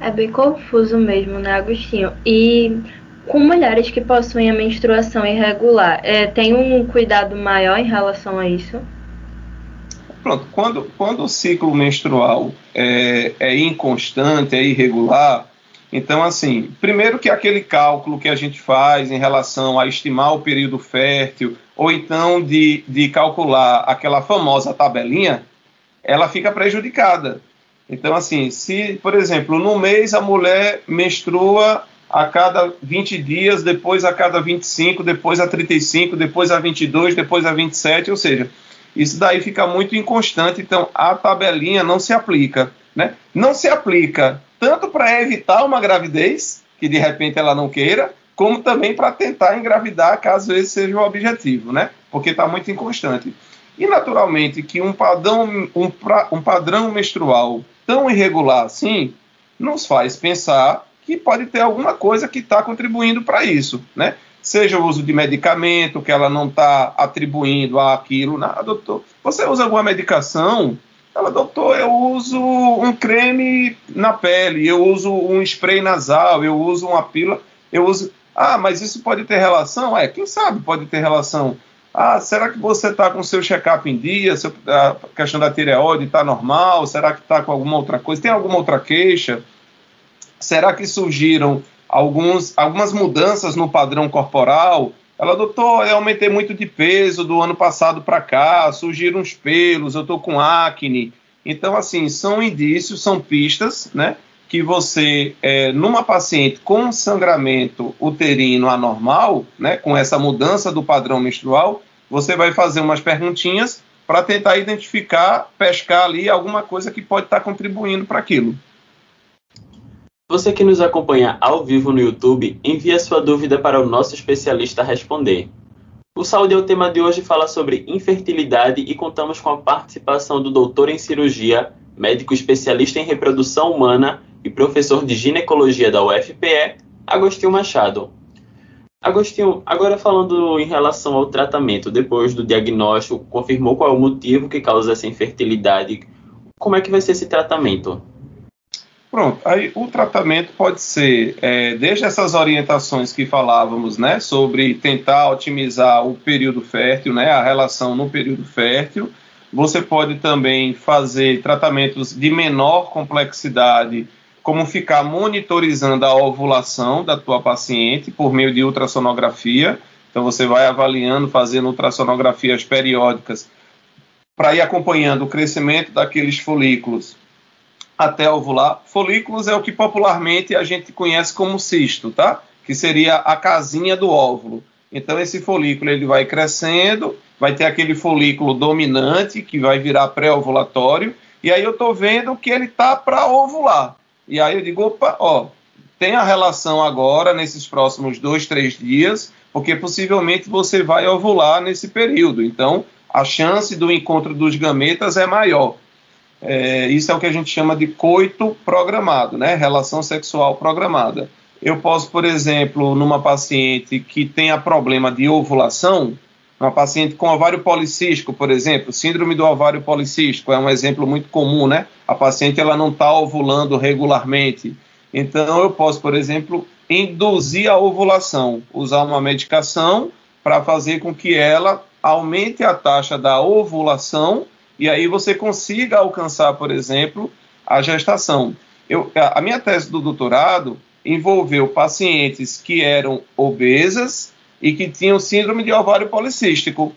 É bem confuso mesmo, né, Agostinho? E com mulheres que possuem a menstruação irregular, é, tem um cuidado maior em relação a isso? Pronto, quando, quando o ciclo menstrual é, é inconstante, é irregular, então, assim, primeiro que aquele cálculo que a gente faz em relação a estimar o período fértil, ou então de, de calcular aquela famosa tabelinha, ela fica prejudicada. Então, assim, se, por exemplo, no mês a mulher menstrua a cada 20 dias, depois a cada 25, depois a 35, depois a 22, depois a 27, ou seja, isso daí fica muito inconstante, então a tabelinha não se aplica, né? Não se aplica tanto para evitar uma gravidez, que de repente ela não queira, como também para tentar engravidar, caso esse seja o objetivo, né? Porque está muito inconstante. E naturalmente que um padrão, um, um padrão menstrual tão irregular assim nos faz pensar que pode ter alguma coisa que está contribuindo para isso, né? Seja o uso de medicamento que ela não está atribuindo àquilo, né? Ah, doutor, você usa alguma medicação? Ela, doutor, eu uso um creme na pele, eu uso um spray nasal, eu uso uma pílula, eu uso. Ah, mas isso pode ter relação? É, quem sabe pode ter relação. Ah, será que você está com seu check-up em dia? Seu, a questão da tireoide está normal? Será que está com alguma outra coisa? Tem alguma outra queixa? Será que surgiram alguns, algumas mudanças no padrão corporal? Ela, doutor, eu aumentei muito de peso do ano passado para cá, surgiram uns pelos, eu estou com acne. Então, assim, são indícios, são pistas, né? Que você, é, numa paciente com sangramento uterino anormal, né, com essa mudança do padrão menstrual, você vai fazer umas perguntinhas para tentar identificar, pescar ali alguma coisa que pode estar tá contribuindo para aquilo. Você que nos acompanha ao vivo no YouTube, envie sua dúvida para o nosso especialista responder. O Saúde é o tema de hoje fala sobre infertilidade e contamos com a participação do doutor em cirurgia, médico especialista em reprodução humana e professor de ginecologia da UFPE, Agostinho Machado. Agostinho, agora falando em relação ao tratamento, depois do diagnóstico, confirmou qual é o motivo que causa essa infertilidade, como é que vai ser esse tratamento? Pronto, aí o tratamento pode ser, é, desde essas orientações que falávamos, né, sobre tentar otimizar o período fértil, né, a relação no período fértil, você pode também fazer tratamentos de menor complexidade, como ficar monitorizando a ovulação da tua paciente por meio de ultrassonografia. Então você vai avaliando, fazendo ultrassonografias periódicas para ir acompanhando o crescimento daqueles folículos até ovular. Folículos é o que popularmente a gente conhece como cisto, tá? Que seria a casinha do óvulo. Então esse folículo ele vai crescendo, vai ter aquele folículo dominante que vai virar pré-ovulatório, e aí eu estou vendo que ele tá para ovular. E aí eu digo, opa, ó, tem a relação agora nesses próximos dois, três dias, porque possivelmente você vai ovular nesse período. Então a chance do encontro dos gametas é maior. É, isso é o que a gente chama de coito programado, né? Relação sexual programada. Eu posso, por exemplo, numa paciente que tenha problema de ovulação, uma paciente com ovário policístico, por exemplo, síndrome do ovário policístico é um exemplo muito comum, né? A paciente ela não está ovulando regularmente. Então, eu posso, por exemplo, induzir a ovulação, usar uma medicação para fazer com que ela aumente a taxa da ovulação e aí você consiga alcançar, por exemplo, a gestação. Eu, a minha tese do doutorado envolveu pacientes que eram obesas e que tinham síndrome de ovário policístico.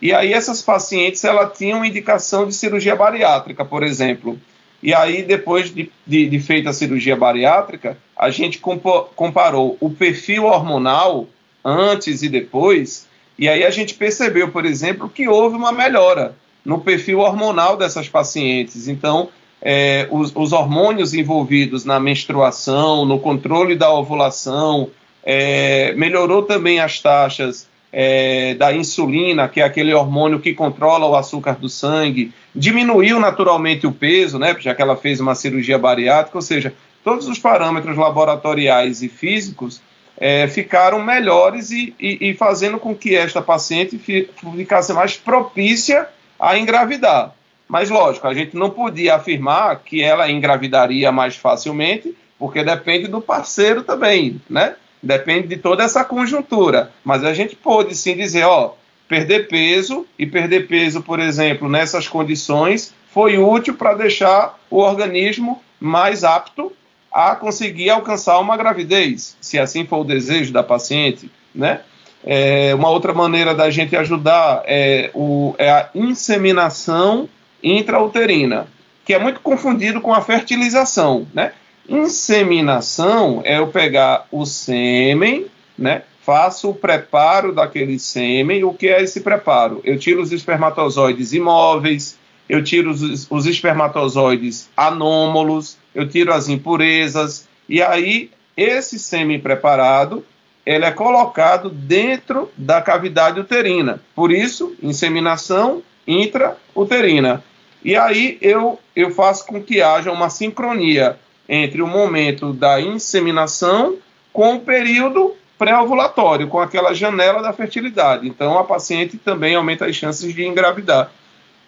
E aí essas pacientes ela tinham indicação de cirurgia bariátrica, por exemplo. E aí depois de, de, de feita a cirurgia bariátrica, a gente comparou o perfil hormonal antes e depois, e aí a gente percebeu, por exemplo, que houve uma melhora no perfil hormonal dessas pacientes. Então, é, os, os, hormônios envolvidos na menstruação, no controle da ovulação, é, melhorou também as taxas é, da insulina, que é aquele hormônio que controla o açúcar do sangue, diminuiu naturalmente o peso, né, já que ela fez uma cirurgia bariátrica, ou seja, todos os parâmetros laboratoriais e físicos é, ficaram melhores e, e, e, fazendo com que esta paciente ficasse mais propícia a engravidar. Mas, lógico, a gente não podia afirmar que ela engravidaria mais facilmente, porque depende do parceiro também, né? Depende de toda essa conjuntura. Mas a gente pode sim dizer, ó, perder peso e perder peso, por exemplo, nessas condições foi útil para deixar o organismo mais apto a conseguir alcançar uma gravidez, se assim for o desejo da paciente, né? É, uma outra maneira da gente ajudar é, o, é a inseminação intrauterina, que é muito confundido com a fertilização, né? Inseminação é eu pegar o sêmen, né? Faço o preparo daquele sêmen. O que é esse preparo? Eu tiro os espermatozoides imóveis, eu tiro os, os espermatozoides anômalos, eu tiro as impurezas, e aí esse sêmen preparado ele é colocado dentro da cavidade uterina. Por isso, inseminação intrauterina. E aí eu, eu faço com que haja uma sincronia entre o momento da inseminação com o período pré-ovulatório, com aquela janela da fertilidade. Então a paciente também aumenta as chances de engravidar.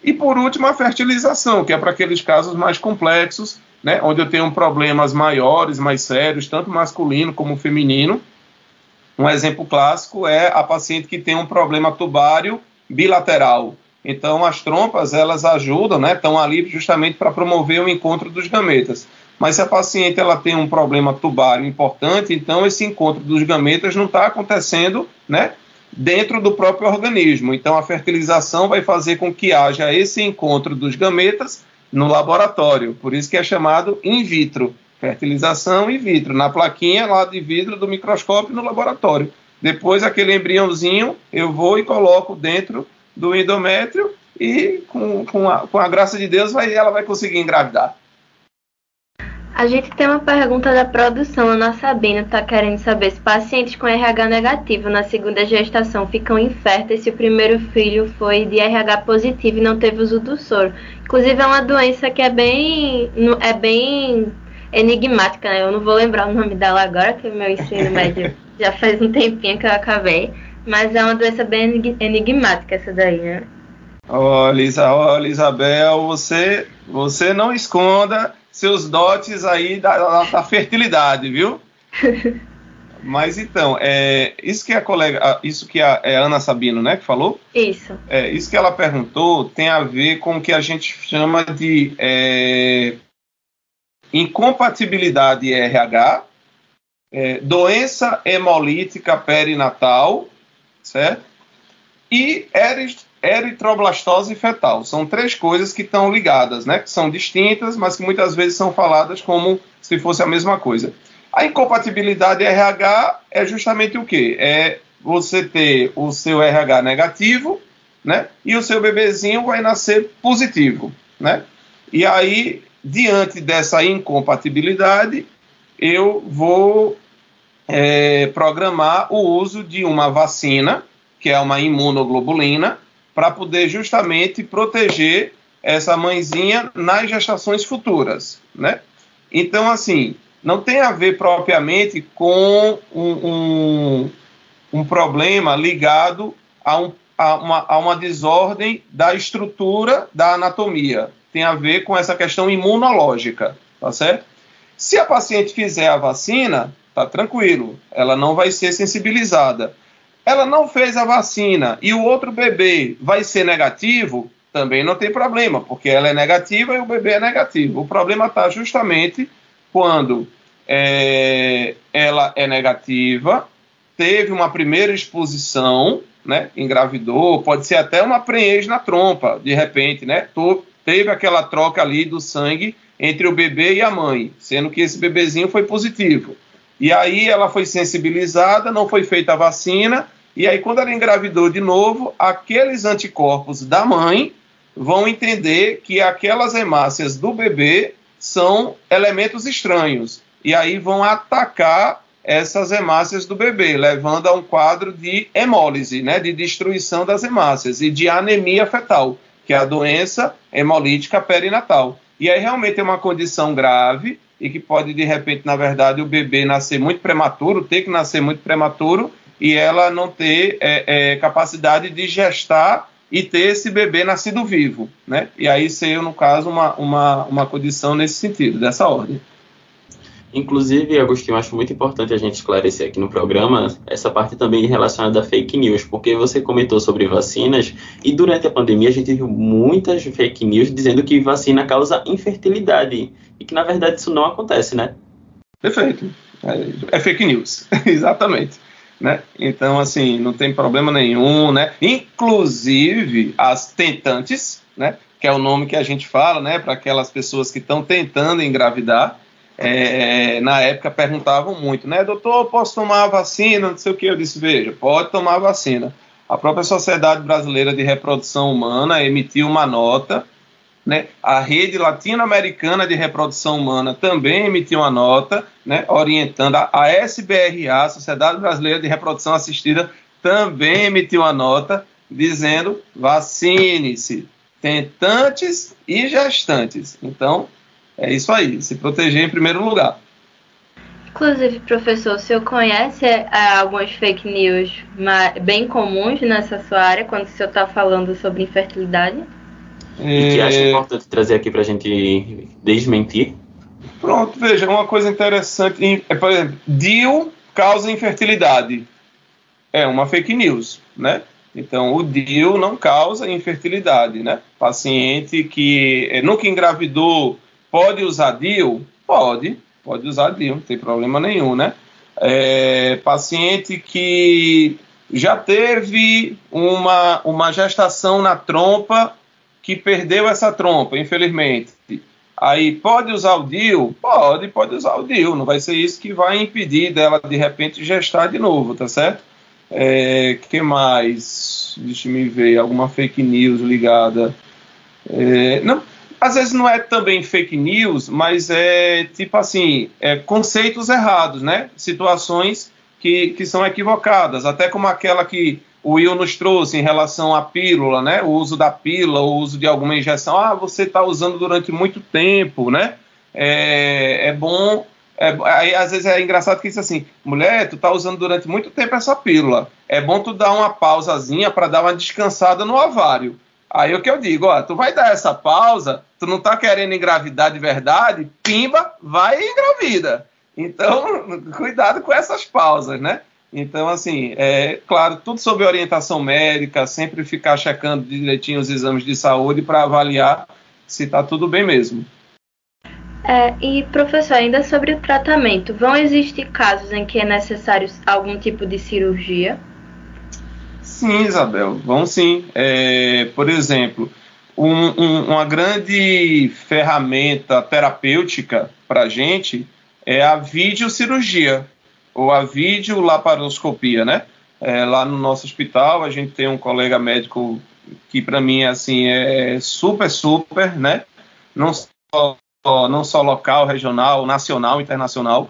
E por último, a fertilização, que é para aqueles casos mais complexos, né, onde eu tenho problemas maiores, mais sérios, tanto masculino como feminino, um exemplo clássico é a paciente que tem um problema tubário bilateral. Então, as trompas, elas ajudam, né, estão ali justamente para promover o encontro dos gametas. Mas se a paciente ela tem um problema tubário importante, então esse encontro dos gametas não está acontecendo, né, dentro do próprio organismo. Então, a fertilização vai fazer com que haja esse encontro dos gametas no laboratório. Por isso que é chamado in vitro fertilização in vitro, na plaquinha lá de vidro do microscópio no laboratório. Depois, aquele embriãozinho eu vou e coloco dentro do endométrio e, com, com, a, com a graça de Deus, vai, ela vai conseguir engravidar. A gente tem uma pergunta da produção. A nossa Sabina está querendo saber se pacientes com RH negativo na segunda gestação ficam inférteis se o primeiro filho foi de RH positivo e não teve uso do soro. Inclusive, é uma doença que é bem, é bem enigmática, né? Eu não vou lembrar o nome dela agora, que o meu ensino médio já faz um tempinho que eu acabei. Mas é uma doença bem enigmática essa daí, né? Olha, olha Isabel, você, você não esconda seus dotes aí da, da, da fertilidade, viu? Mas então, é, isso que a colega, isso que a é Ana Sabino, né, que falou? Isso. É, isso que ela perguntou tem a ver com o que a gente chama de é, incompatibilidade RH, é, doença hemolítica perinatal, certo? E eritroblastose fetal. São três coisas que estão ligadas, né? Que são distintas, mas que muitas vezes são faladas como se fosse a mesma coisa. A incompatibilidade RH é justamente o quê? É você ter o seu RH negativo, né? E o seu bebezinho vai nascer positivo, né? E aí, diante dessa incompatibilidade, eu vou é, programar o uso de uma vacina, que é uma imunoglobulina, para poder justamente proteger essa mãezinha nas gestações futuras, né? Então, assim, não tem a ver propriamente com um, um, um problema ligado a, um, a, uma, a uma desordem da estrutura da anatomia. Tem a ver com essa questão imunológica, tá certo? Se a paciente fizer a vacina, tá tranquilo, ela não vai ser sensibilizada. Ela não fez a vacina e o outro bebê vai ser negativo, também não tem problema, porque ela é negativa e o bebê é negativo. O problema está justamente quando é, ela é negativa, teve uma primeira exposição, né, engravidou, pode ser até uma prenhez na trompa, de repente, né, teve aquela troca ali do sangue entre o bebê e a mãe, sendo que esse bebezinho foi positivo. E aí ela foi sensibilizada, não foi feita a vacina, e aí quando ela engravidou de novo, aqueles anticorpos da mãe vão entender que aquelas hemácias do bebê são elementos estranhos e aí vão atacar essas hemácias do bebê, levando a um quadro de hemólise, né, de destruição das hemácias e de anemia fetal, que é a doença hemolítica perinatal. E aí realmente é uma condição grave e que pode, de repente, na verdade, o bebê nascer muito prematuro, ter que nascer muito prematuro e ela não ter é, é, capacidade de gestar e ter esse bebê nascido vivo, né? E aí ser, no caso, uma, uma, uma condição nesse sentido, dessa ordem. Inclusive, Agostinho, acho muito importante a gente esclarecer aqui no programa essa parte também relacionada a fake news, porque você comentou sobre vacinas e durante a pandemia a gente viu muitas fake news dizendo que vacina causa infertilidade e que na verdade isso não acontece, né? Perfeito. É, é fake news, exatamente né? Então, assim, não tem problema nenhum, né? Inclusive, as tentantes, né? Que é o nome que a gente fala, né? Para aquelas pessoas que estão tentando engravidar. É, na época perguntavam muito, né? Doutor, posso tomar a vacina? Não sei o que. Eu disse, veja, pode tomar a vacina. A própria Sociedade Brasileira de Reprodução Humana emitiu uma nota né? A rede latino-americana de reprodução humana também emitiu uma nota, né, orientando a, SBRA, a Sociedade Brasileira de Reprodução Assistida, também emitiu uma nota dizendo vacine-se, tentantes e gestantes. Então, é isso aí, se proteger em primeiro lugar. Inclusive, professor, o senhor conhece é, algumas fake news bem comuns nessa sua área quando o senhor está falando sobre infertilidade? E que acha é. importante trazer aqui para a gente desmentir? Pronto, veja, uma coisa interessante, é, por exemplo, DIL causa infertilidade. É uma fake news, né? Então, o DIL não causa infertilidade, né? Paciente que é, nunca engravidou pode usar DIL? Pode, pode usar DIL, não tem problema nenhum, né? É, paciente que já teve uma, uma gestação na trompa que perdeu essa trompa, infelizmente. Aí pode usar o DIL? Pode, pode usar o DIL. Não vai ser isso que vai impedir dela de repente gestar de novo, tá certo? É, que mais? Deixa me ver, alguma fake news ligada. É, não, às vezes não é também fake news, mas é tipo assim, é, conceitos errados, né? Situações que, que são equivocadas, até como aquela que o Will nos trouxe em relação à pílula, né? O uso da pílula, o uso de alguma injeção. Ah, você está usando durante muito tempo, né? É, é bom. É, aí, às vezes é engraçado que isso assim, mulher, tu tá usando durante muito tempo essa pílula. É bom tu dar uma pausazinha para dar uma descansada no ovário. Aí o que eu digo, ó, tu vai dar essa pausa, tu não tá querendo engravidar de verdade, pimba, vai e engravida. Então, cuidado com essas pausas, né? Então, assim, é claro, tudo sob orientação médica, sempre ficar checando direitinho os exames de saúde para avaliar se está tudo bem mesmo. É, e professor, ainda sobre o tratamento, vão existir casos em que é necessário algum tipo de cirurgia? Sim, Isabel, vão sim. É, por exemplo, um, um, uma grande ferramenta terapêutica para a gente é a videocirurgia ou a videolaparoscopia, né? É, lá no nosso hospital a gente tem um colega médico que para mim assim é super super, né? Não só não só local, regional, nacional, internacional,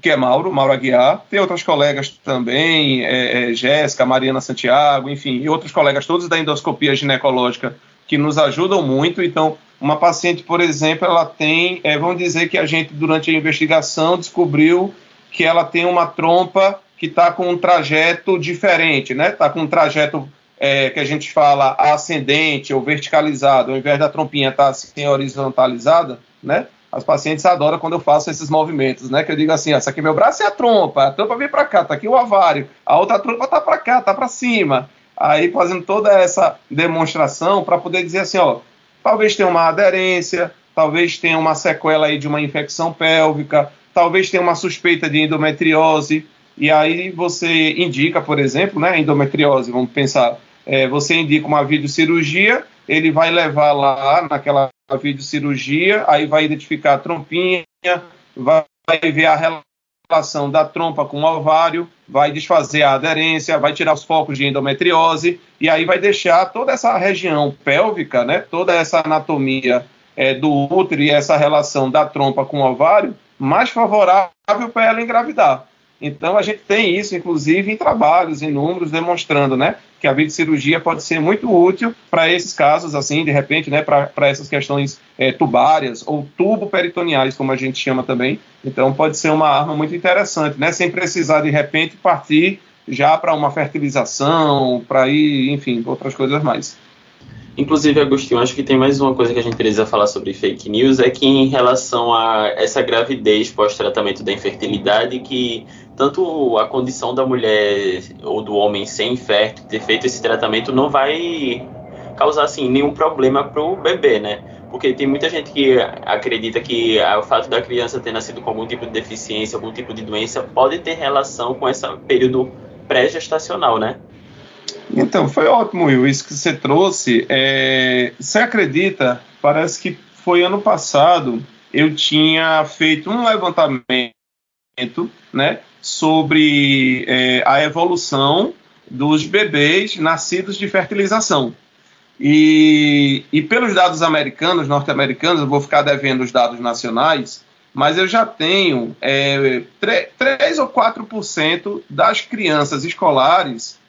que é Mauro, Mauro Aguiar. Tem outras colegas também, é, é, Jéssica, Mariana Santiago, enfim, e outros colegas todos da endoscopia ginecológica que nos ajudam muito. Então, uma paciente, por exemplo, ela tem, é, vamos dizer que a gente, durante a investigação, descobriu que ela tem uma trompa que está com um trajeto diferente, né? Está com um trajeto é, que a gente fala ascendente ou verticalizado, ao invés da trompinha estar tá assim horizontalizada, né? As pacientes adoram quando eu faço esses movimentos, né? Que eu digo assim, essa aqui é meu braço é a trompa, a trompa vem para cá, tá aqui o ovário, a outra trompa tá para cá, tá para cima. Aí fazendo toda essa demonstração para poder dizer assim, ó, talvez tenha uma aderência, talvez tenha uma sequela aí de uma infecção pélvica, talvez tenha uma suspeita de endometriose, e aí você indica, por exemplo, né, endometriose, vamos pensar, é, você indica uma videocirurgia, ele vai levar lá naquela videocirurgia, aí vai identificar a trompinha, vai ver a relação da trompa com o ovário, vai desfazer a aderência, vai tirar os focos de endometriose, e aí vai deixar toda essa região pélvica, né, toda essa anatomia é, do útero e essa relação da trompa com o ovário mais favorável para ela engravidar. Então a gente tem isso, inclusive, em trabalhos, em números, demonstrando, né, que a videocirurgia pode ser muito útil para esses casos, assim, de repente, né, para essas questões é, tubárias ou tubo-peritoneais, como a gente chama também. Então pode ser uma arma muito interessante, né, sem precisar de repente partir já para uma fertilização, para ir, enfim, outras coisas mais. Inclusive, Agostinho, acho que tem mais uma coisa que a gente precisa falar sobre fake news, é que em relação a essa gravidez pós-tratamento da infertilidade, que tanto a condição da mulher ou do homem sem infértil ter feito esse tratamento não vai causar assim nenhum problema para o bebê, né? Porque tem muita gente que acredita que o fato da criança ter nascido com algum tipo de deficiência, algum tipo de doença, pode ter relação com esse período pré-gestacional, né? Então, foi ótimo, Will, isso que você trouxe. É, você acredita? Parece que foi ano passado eu tinha feito um levantamento, né, sobre é, a evolução dos bebês nascidos de fertilização. E, e pelos dados americanos, norte-americanos, eu vou ficar devendo os dados nacionais, mas eu já tenho é, 3 ou 4% das crianças escolares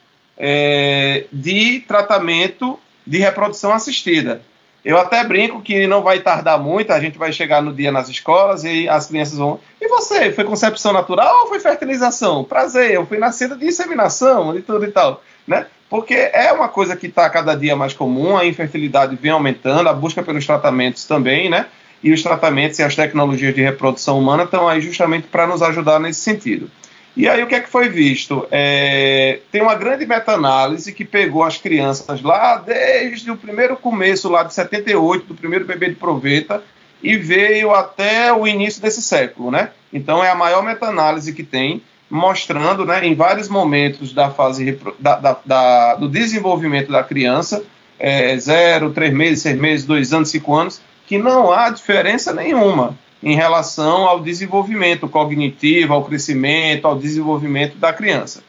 é, de tratamento de reprodução assistida. Eu até brinco que não vai tardar muito, a gente vai chegar no dia nas escolas e as crianças vão. E você, foi concepção natural ou foi fertilização? Prazer, eu fui nascida de inseminação e tudo e tal, né? Porque é uma coisa que está cada dia mais comum, a infertilidade vem aumentando, a busca pelos tratamentos também, né? E os tratamentos e as tecnologias de reprodução humana estão aí justamente para nos ajudar nesse sentido. E aí o que é que foi visto? É, tem uma grande meta-análise que pegou as crianças lá desde o primeiro começo, lá de 78, do primeiro bebê de proveta, e veio até o início desse século, né? Então é a maior meta-análise que tem, mostrando, né, em vários momentos da fase da, da, da, do desenvolvimento da criança, é, zero, três meses, seis meses, dois anos, cinco anos, que não há diferença nenhuma em relação ao desenvolvimento cognitivo, ao crescimento, ao desenvolvimento da criança.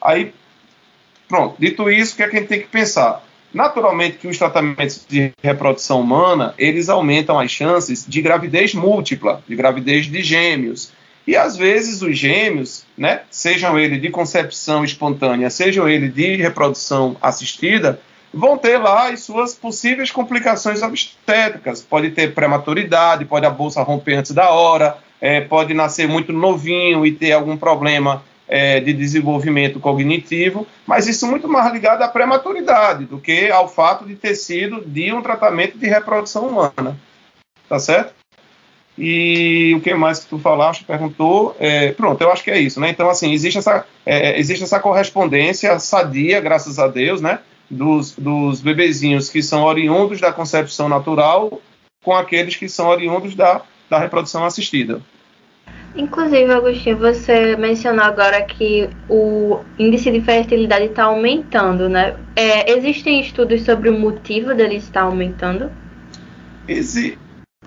Aí, pronto, dito isso, o que, é que a gente tem que pensar? Naturalmente que os tratamentos de reprodução humana, eles aumentam as chances de gravidez múltipla, de gravidez de gêmeos. E às vezes os gêmeos, né, sejam eles de concepção espontânea, sejam eles de reprodução assistida, vão ter lá as suas possíveis complicações obstétricas. Pode ter prematuridade, pode a bolsa romper antes da hora, é, pode nascer muito novinho e ter algum problema é, de desenvolvimento cognitivo, mas isso é muito mais ligado à prematuridade do que ao fato de ter sido de um tratamento de reprodução humana. Tá certo? E o que mais que tu falaste, perguntou, é, pronto, eu acho que é isso, né? Então, assim, existe essa, é, existe essa correspondência sadia, graças a Deus, né? Dos, dos bebezinhos que são oriundos da concepção natural com aqueles que são oriundos da, da reprodução assistida. Inclusive, Agostinho, você mencionou agora que o índice de fertilidade está aumentando, né? É, existem estudos sobre o motivo dele estar aumentando? Exi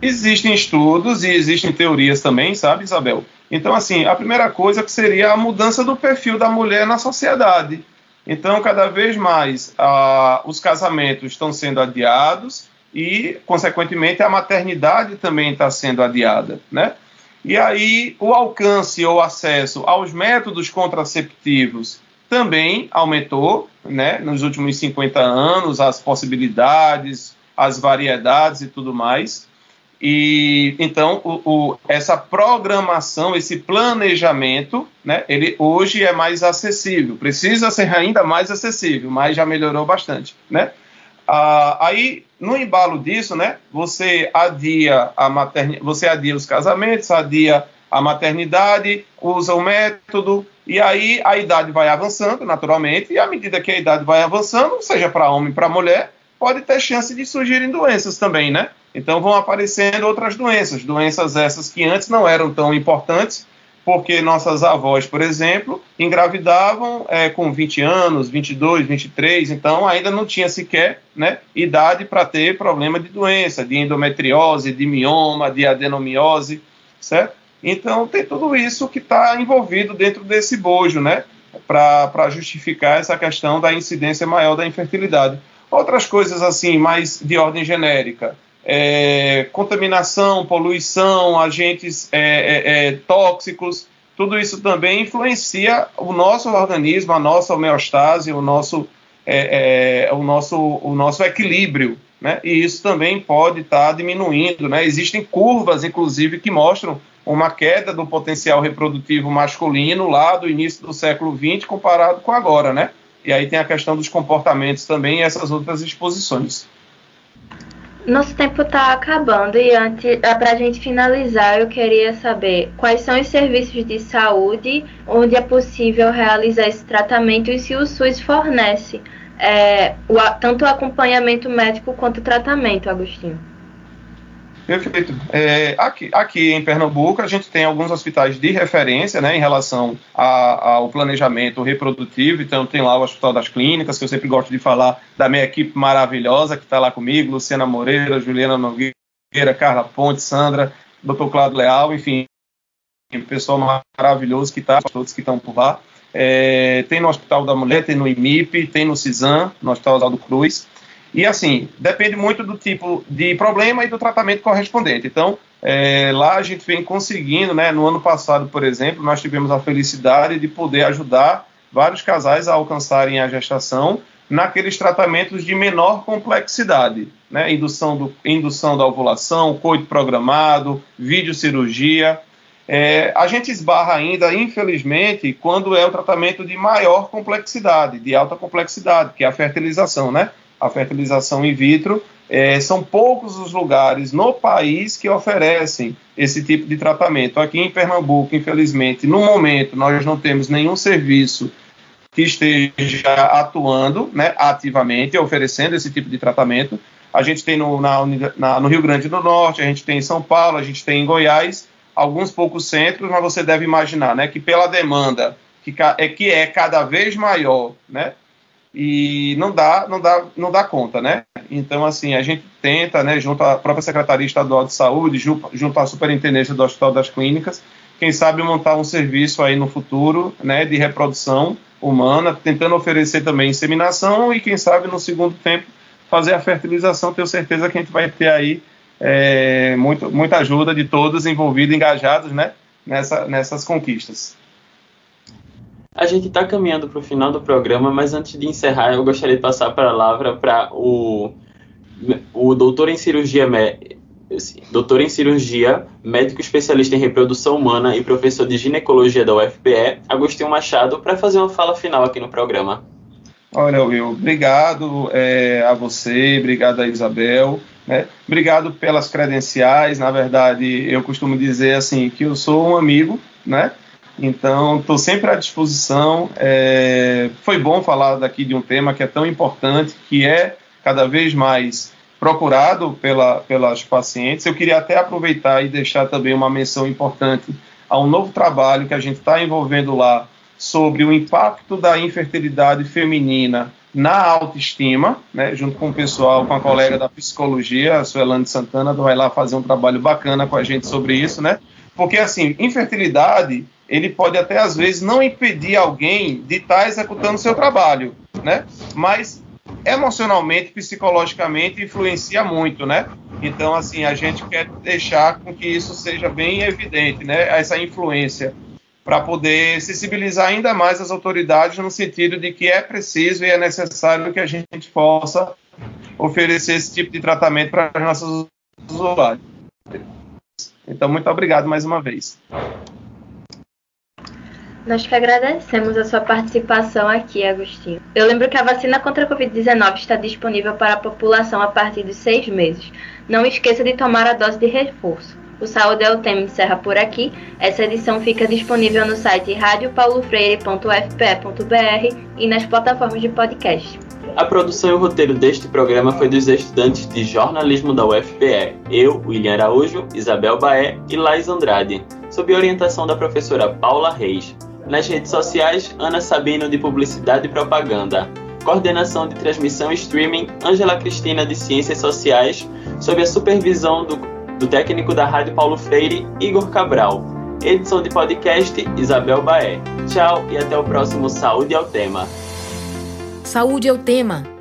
existem estudos e existem teorias também, sabe, Isabel? Então, assim, a primeira coisa que seria a mudança do perfil da mulher na sociedade. Então, cada vez mais ah, os casamentos estão sendo adiados e, consequentemente, a maternidade também está sendo adiada, né? E aí o alcance ou acesso aos métodos contraceptivos também aumentou, né, nos últimos 50 anos, as possibilidades, as variedades e tudo mais. E então o, o, essa programação, esse planejamento, né, ele hoje é mais acessível. Precisa ser ainda mais acessível, mas já melhorou bastante, né? Ah, aí, no embalo disso, né, você adia a maternidade, você adia os casamentos, adia a maternidade, usa o método, e aí a idade vai avançando, naturalmente, e à medida que a idade vai avançando, seja para homem, para mulher, pode ter chance de surgirem doenças também, né? Então vão aparecendo outras doenças, doenças essas que antes não eram tão importantes, porque nossas avós, por exemplo, engravidavam é, com 20 anos, 22, 23, então ainda não tinha sequer né, idade para ter problema de doença, de endometriose, de mioma, de adenomiose, certo? Então tem tudo isso que está envolvido dentro desse bojo, né, para justificar essa questão da incidência maior da infertilidade. Outras coisas assim, mais de ordem genérica, é, contaminação, poluição, agentes é, é, é, tóxicos, tudo isso também influencia o nosso organismo, a nossa homeostase, o nosso, é, o nosso, o nosso equilíbrio. Né? E isso também pode estar tá diminuindo. Né? Existem curvas, inclusive, que mostram uma queda do potencial reprodutivo masculino lá do início do século XX comparado com agora. Né? E aí tem a questão dos comportamentos também e essas outras exposições. Nosso tempo está acabando e antes, ah, para a gente finalizar, eu queria saber quais são os serviços de saúde onde é possível realizar esse tratamento e se o SUS fornece é, o, tanto o acompanhamento médico quanto o tratamento, Agostinho. Perfeito. É, aqui, aqui em Pernambuco, a gente tem alguns hospitais de referência né, em relação a, ao planejamento reprodutivo. Então, tem lá o Hospital das Clínicas, que eu sempre gosto de falar da minha equipe maravilhosa que está lá comigo: Luciana Moreira, Juliana Nogueira, Carla Ponte, Sandra, Dr. Claudio Leal, enfim, pessoal maravilhoso que está, todos que estão por lá. É, tem no Hospital da Mulher, tem no IMIP, tem no CISAM, no Hospital Oswaldo Cruz. E assim, depende muito do tipo de problema e do tratamento correspondente. Então, é, lá a gente vem conseguindo, né? No ano passado, por exemplo, nós tivemos a felicidade de poder ajudar vários casais a alcançarem a gestação naqueles tratamentos de menor complexidade, né? Indução, do, indução da ovulação, coito programado, videocirurgia. É, a gente esbarra ainda, infelizmente, quando é o tratamento de maior complexidade, de alta complexidade, que é a fertilização, né? A fertilização in vitro, é, são poucos os lugares no país que oferecem esse tipo de tratamento. Aqui em Pernambuco, infelizmente, no momento, nós não temos nenhum serviço que esteja atuando né, ativamente, oferecendo esse tipo de tratamento. A gente tem no, na, na, no Rio Grande do Norte, a gente tem em São Paulo, a gente tem em Goiás, alguns poucos centros, mas você deve imaginar né, que pela demanda que é, que é cada vez maior, né, e não dá, não dá, não dá conta, né? Então, assim, a gente tenta, né, junto à própria Secretaria Estadual de Saúde, junto à Superintendência do Hospital das Clínicas, quem sabe montar um serviço aí no futuro, né, de reprodução humana, tentando oferecer também inseminação e, quem sabe, no segundo tempo, fazer a fertilização. Tenho certeza que a gente vai ter aí é, muito, muita ajuda de todos envolvidos, engajados, né, nessa, nessas conquistas. A gente está caminhando para o final do programa, mas antes de encerrar, eu gostaria de passar a palavra para o, o doutor em cirurgia, doutor em cirurgia, médico especialista em reprodução humana e professor de ginecologia da UFPE, Agostinho Machado, para fazer uma fala final aqui no programa. Olha, Will, obrigado é, a você, obrigado a Isabel, né? obrigado pelas credenciais. Na verdade, eu costumo dizer assim que eu sou um amigo, né? Então, estou sempre à disposição. É, foi bom falar daqui de um tema que é tão importante, que é cada vez mais procurado pela, pelas pacientes. Eu queria até aproveitar e deixar também uma menção importante a um novo trabalho que a gente está envolvendo lá sobre o impacto da infertilidade feminina na autoestima, né, junto com o pessoal, com a colega da psicologia, a Suelane Santana, vai lá fazer um trabalho bacana com a gente sobre isso, né? Porque, assim, infertilidade, ele pode até, às vezes, não impedir alguém de estar tá executando seu trabalho, né? Mas, emocionalmente, psicologicamente, influencia muito, né? Então, assim, a gente quer deixar com que isso seja bem evidente, né? Essa influência para poder sensibilizar ainda mais as autoridades no sentido de que é preciso e é necessário que a gente possa oferecer esse tipo de tratamento para os nossos usuários. Então, muito obrigado mais uma vez. Nós que agradecemos a sua participação aqui, Agostinho. Eu lembro que a vacina contra a Covid-19 está disponível para a população a partir de seis meses. Não esqueça de tomar a dose de reforço. O Saúde é o tema encerra por aqui. Essa edição fica disponível no site radiopaulofreire.fpe.br e nas plataformas de podcast. A produção e o roteiro deste programa foi dos estudantes de jornalismo da UFPE, eu, William Araújo, Isabel Baé e Lais Andrade, sob orientação da professora Paula Reis. Nas redes sociais, Ana Sabino de Publicidade e Propaganda. Coordenação de transmissão e streaming, Ângela Cristina de Ciências Sociais, sob a supervisão do do técnico da Rádio Paulo Freire, Igor Cabral. Edição de podcast, Isabel Baé. Tchau e até o próximo Saúde ao Tema. Saúde é o tema